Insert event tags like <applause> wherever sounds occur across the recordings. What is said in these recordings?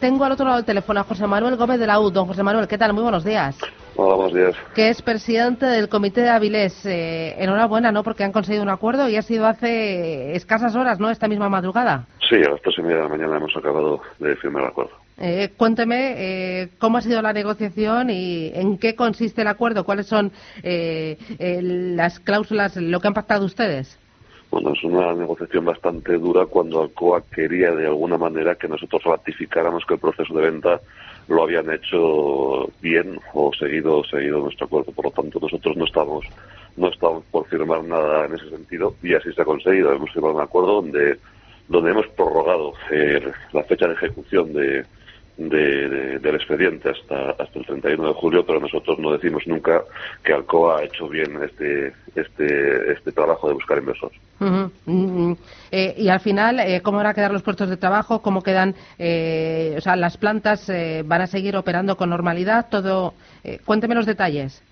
Tengo al otro lado del teléfono a José Manuel Gómez de la U. Don José Manuel, ¿qué tal? Muy buenos días. Hola, buenos días. Que es presidente del Comité de Avilés. Eh, enhorabuena, ¿no? Porque han conseguido un acuerdo y ha sido hace escasas horas, ¿no? Esta misma madrugada. Sí, a las tres y media de la mañana hemos acabado de firmar el acuerdo. Eh, cuénteme eh, cómo ha sido la negociación y en qué consiste el acuerdo, cuáles son eh, eh, las cláusulas, lo que han pactado ustedes. Bueno, es una negociación bastante dura cuando Alcoa quería de alguna manera que nosotros ratificáramos que el proceso de venta lo habían hecho bien o seguido seguido nuestro acuerdo. Por lo tanto, nosotros no estamos no estamos por firmar nada en ese sentido y así se ha conseguido. Hemos firmado un acuerdo donde donde hemos prorrogado eh, la fecha de ejecución de, de, de, del expediente hasta, hasta el 31 de julio, pero nosotros no decimos nunca que Alcoa ha hecho bien este, este, este trabajo de buscar inversores. Uh -huh. uh -huh. Eh, y al final, eh, ¿cómo van a quedar los puestos de trabajo? ¿Cómo quedan? Eh, o sea, las plantas eh, van a seguir operando con normalidad. Todo. Eh, cuénteme los detalles.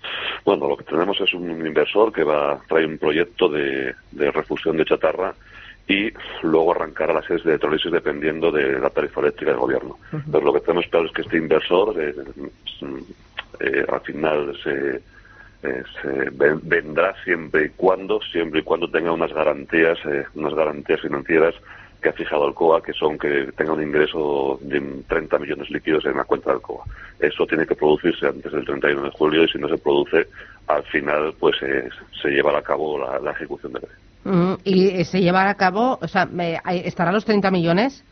Bueno, lo que tenemos es un inversor que va trae un proyecto de, de refusión de chatarra y luego arrancar a las sedes de electrólisis dependiendo de la tarifa eléctrica del gobierno. Uh -huh. Pero lo que tenemos claro es que este inversor eh, eh, al final se, eh, se, vendrá siempre y cuando siempre y cuando tenga unas garantías eh, unas garantías financieras que ha fijado Alcoa, que son que tenga un ingreso de 30 millones líquidos en la cuenta de Alcoa. Eso tiene que producirse antes del 31 de julio y si no se produce, al final pues eh, se llevará a cabo la, la ejecución de la ley. Uh, ¿Y se llevará a cabo, o sea, estará los 30 millones?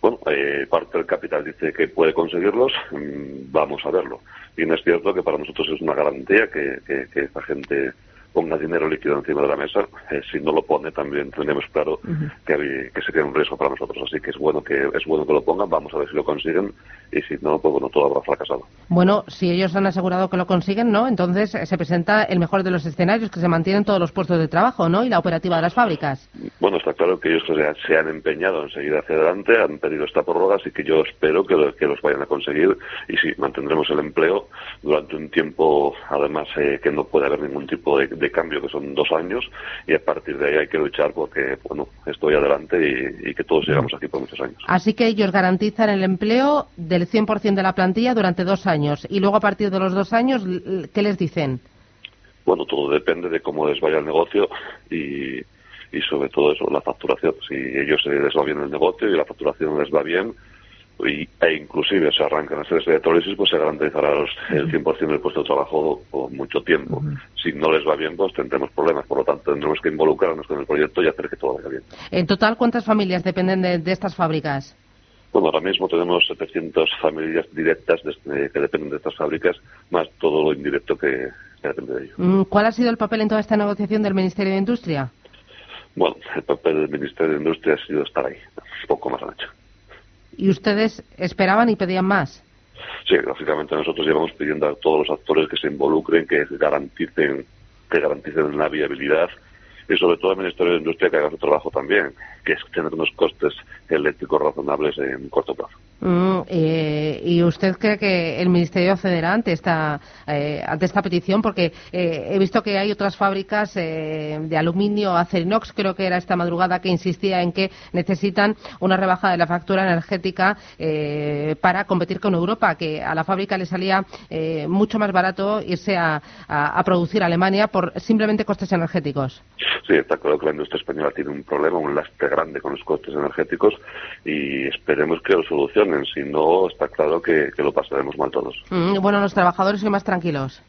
Bueno, eh, parte del capital dice que puede conseguirlos, mmm, vamos a verlo. Y no es cierto que para nosotros es una garantía que, que, que esta gente ponga dinero líquido encima de la mesa. Eh, si no lo pone, también tenemos claro uh -huh. que, que sería un riesgo para nosotros. Así que es bueno que es bueno que lo pongan. Vamos a ver si lo consiguen y si no, pues bueno, todo habrá fracasado. Bueno, si ellos han asegurado que lo consiguen, ¿no? Entonces se presenta el mejor de los escenarios, que se mantienen todos los puestos de trabajo, ¿no? Y la operativa de las fábricas. Bueno, está claro que ellos se han empeñado en seguir hacia adelante, han pedido esta prórroga, así que yo espero que, lo, que los vayan a conseguir y sí, mantendremos el empleo durante un tiempo, además, eh, que no puede haber ningún tipo de, de, cambio, que son dos años, y a partir de ahí hay que luchar porque, bueno, estoy adelante y, y que todos llegamos aquí por muchos años. Así que ellos garantizan el empleo de del 100% de la plantilla durante dos años. Y luego, a partir de los dos años, ¿qué les dicen? Bueno, todo depende de cómo les vaya el negocio y, y sobre todo eso, la facturación. Si ellos les va bien el negocio y la facturación les va bien, y, e inclusive se arrancan hacer de electrólisis, pues se garantizará los, el 100% del puesto de trabajo por mucho tiempo. Si no les va bien, pues tendremos problemas. Por lo tanto, tendremos que involucrarnos con el proyecto y hacer que todo vaya bien. En total, ¿cuántas familias dependen de, de estas fábricas? Bueno, ahora mismo tenemos 700 familias directas de, que dependen de estas fábricas, más todo lo indirecto que, que depende de ello. Mm, ¿Cuál ha sido el papel en toda esta negociación del Ministerio de Industria? Bueno, el papel del Ministerio de Industria ha sido estar ahí, poco más han hecho. ¿Y ustedes esperaban y pedían más? Sí, lógicamente nosotros llevamos pidiendo a todos los actores que se involucren, que garanticen, que garanticen la viabilidad y sobre todo el Ministerio de Industria que haga su trabajo también, que es tener unos costes eléctricos razonables en corto plazo. Mm, eh, ¿Y usted cree que el Ministerio cederá ante esta, eh, ante esta petición? Porque eh, he visto que hay otras fábricas eh, de aluminio, Acerinox, creo que era esta madrugada, que insistía en que necesitan una rebaja de la factura energética para competir con Europa, que a la fábrica le salía mucho más barato irse a, a, producir a Alemania por simplemente costes energéticos. Sí, está claro que la industria española tiene un problema, un lastre grande con los costes energéticos y esperemos que lo Si no, está claro que, que lo pasaremos mal todos. Mm, bueno, los trabajadores son más tranquilos.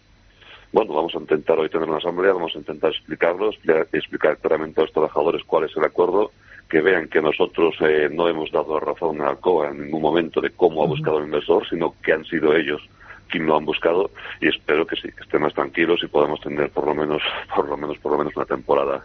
Bueno, vamos a intentar hoy tener una asamblea, vamos a intentar explicarlo, explicar, explicar claramente a los trabajadores cuál es el acuerdo, que vean que nosotros eh, no hemos dado razón a Alcoa en ningún momento de cómo ha buscado el inversor, sino que han sido ellos quien lo han buscado y espero que sí, que estén más tranquilos y podamos tener por lo menos, <laughs> por lo menos, por lo menos una temporada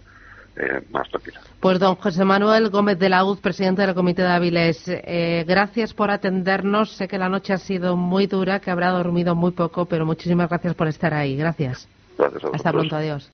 eh, más tranquila. Pues don José Manuel Gómez de la UZ, presidente del Comité de Áviles, eh, gracias por atendernos. Sé que la noche ha sido muy dura, que habrá dormido muy poco, pero muchísimas gracias por estar ahí. Gracias. Gracias a Hasta pronto, adiós.